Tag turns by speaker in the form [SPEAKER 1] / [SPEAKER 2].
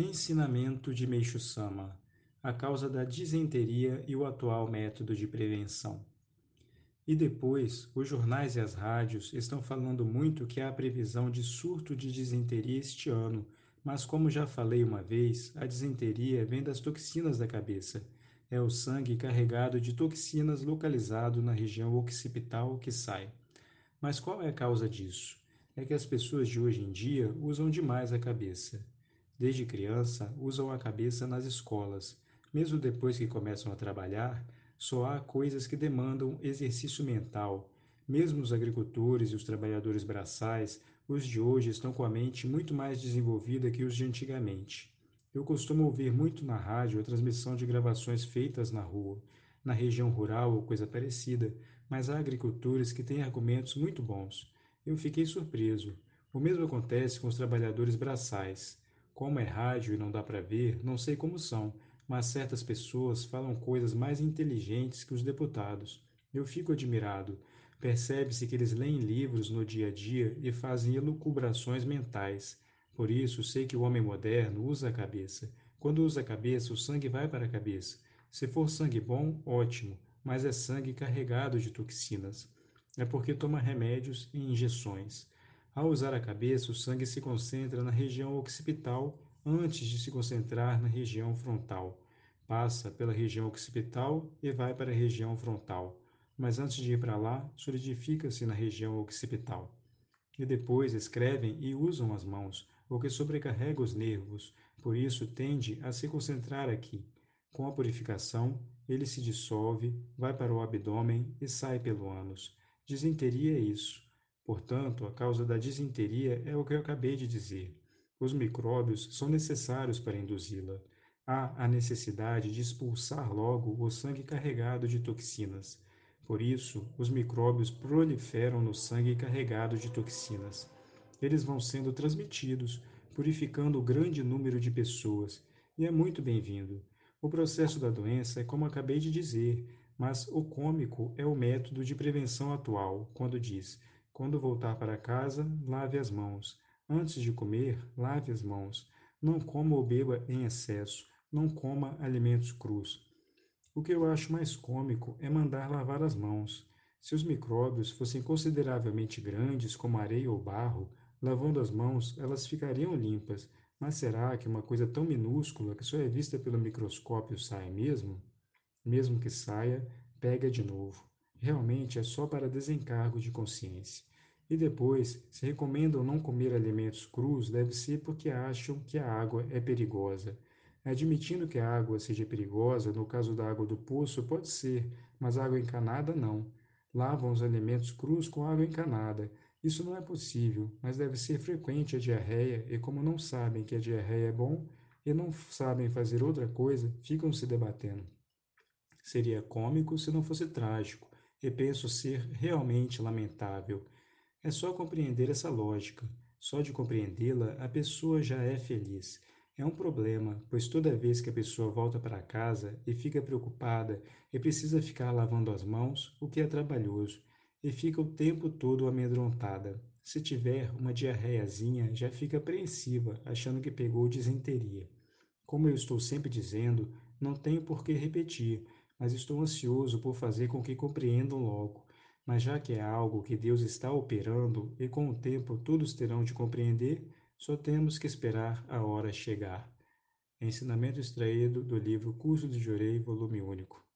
[SPEAKER 1] Ensinamento de Meixo Sama: A causa da disenteria e o atual método de prevenção. E depois, os jornais e as rádios estão falando muito que há previsão de surto de disenteria este ano, mas como já falei uma vez, a disenteria vem das toxinas da cabeça. É o sangue carregado de toxinas localizado na região occipital que sai. Mas qual é a causa disso? É que as pessoas de hoje em dia usam demais a cabeça desde criança, usam a cabeça nas escolas. Mesmo depois que começam a trabalhar, só há coisas que demandam exercício mental. Mesmo os agricultores e os trabalhadores braçais, os de hoje estão com a mente muito mais desenvolvida que os de antigamente. Eu costumo ouvir muito na rádio a transmissão de gravações feitas na rua, na região rural ou coisa parecida, mas há agricultores que têm argumentos muito bons. Eu fiquei surpreso. O mesmo acontece com os trabalhadores braçais. Como é rádio e não dá para ver, não sei como são, mas certas pessoas falam coisas mais inteligentes que os deputados. Eu fico admirado. Percebe-se que eles leem livros no dia a dia e fazem elucubrações mentais. Por isso, sei que o homem moderno usa a cabeça. Quando usa a cabeça, o sangue vai para a cabeça. Se for sangue bom, ótimo, mas é sangue carregado de toxinas. É porque toma remédios e injeções. Ao usar a cabeça, o sangue se concentra na região occipital antes de se concentrar na região frontal. Passa pela região occipital e vai para a região frontal, mas antes de ir para lá, solidifica-se na região occipital. E depois escrevem e usam as mãos, o que sobrecarrega os nervos, por isso tende a se concentrar aqui. Com a purificação, ele se dissolve, vai para o abdômen e sai pelo ânus. Disenteria é isso. Portanto, a causa da disenteria é o que eu acabei de dizer. Os micróbios são necessários para induzi-la. Há a necessidade de expulsar logo o sangue carregado de toxinas. Por isso, os micróbios proliferam no sangue carregado de toxinas. Eles vão sendo transmitidos, purificando grande número de pessoas, e é muito bem-vindo. O processo da doença é como acabei de dizer, mas o cômico é o método de prevenção atual, quando diz quando voltar para casa, lave as mãos. Antes de comer, lave as mãos. Não coma ou beba em excesso. Não coma alimentos crus. O que eu acho mais cômico é mandar lavar as mãos. Se os micróbios fossem consideravelmente grandes, como areia ou barro, lavando as mãos, elas ficariam limpas. Mas será que uma coisa tão minúscula que só é vista pelo microscópio sai mesmo? Mesmo que saia, pega de novo. Realmente é só para desencargo de consciência. E depois, se recomendam não comer alimentos crus, deve ser porque acham que a água é perigosa. Admitindo que a água seja perigosa, no caso da água do poço, pode ser, mas água encanada não. Lavam os alimentos crus com água encanada. Isso não é possível, mas deve ser frequente a diarreia, e como não sabem que a diarreia é bom e não sabem fazer outra coisa, ficam se debatendo. Seria cômico se não fosse trágico, e penso ser realmente lamentável. É só compreender essa lógica. Só de compreendê-la, a pessoa já é feliz. É um problema, pois toda vez que a pessoa volta para casa e fica preocupada e precisa ficar lavando as mãos, o que é trabalhoso, e fica o tempo todo amedrontada. Se tiver uma diarreiazinha, já fica apreensiva, achando que pegou disenteria. Como eu estou sempre dizendo, não tenho por que repetir, mas estou ansioso por fazer com que compreendam logo. Mas já que é algo que Deus está operando e com o tempo todos terão de compreender, só temos que esperar a hora chegar. Ensinamento extraído do livro Curso de Jorei, volume único.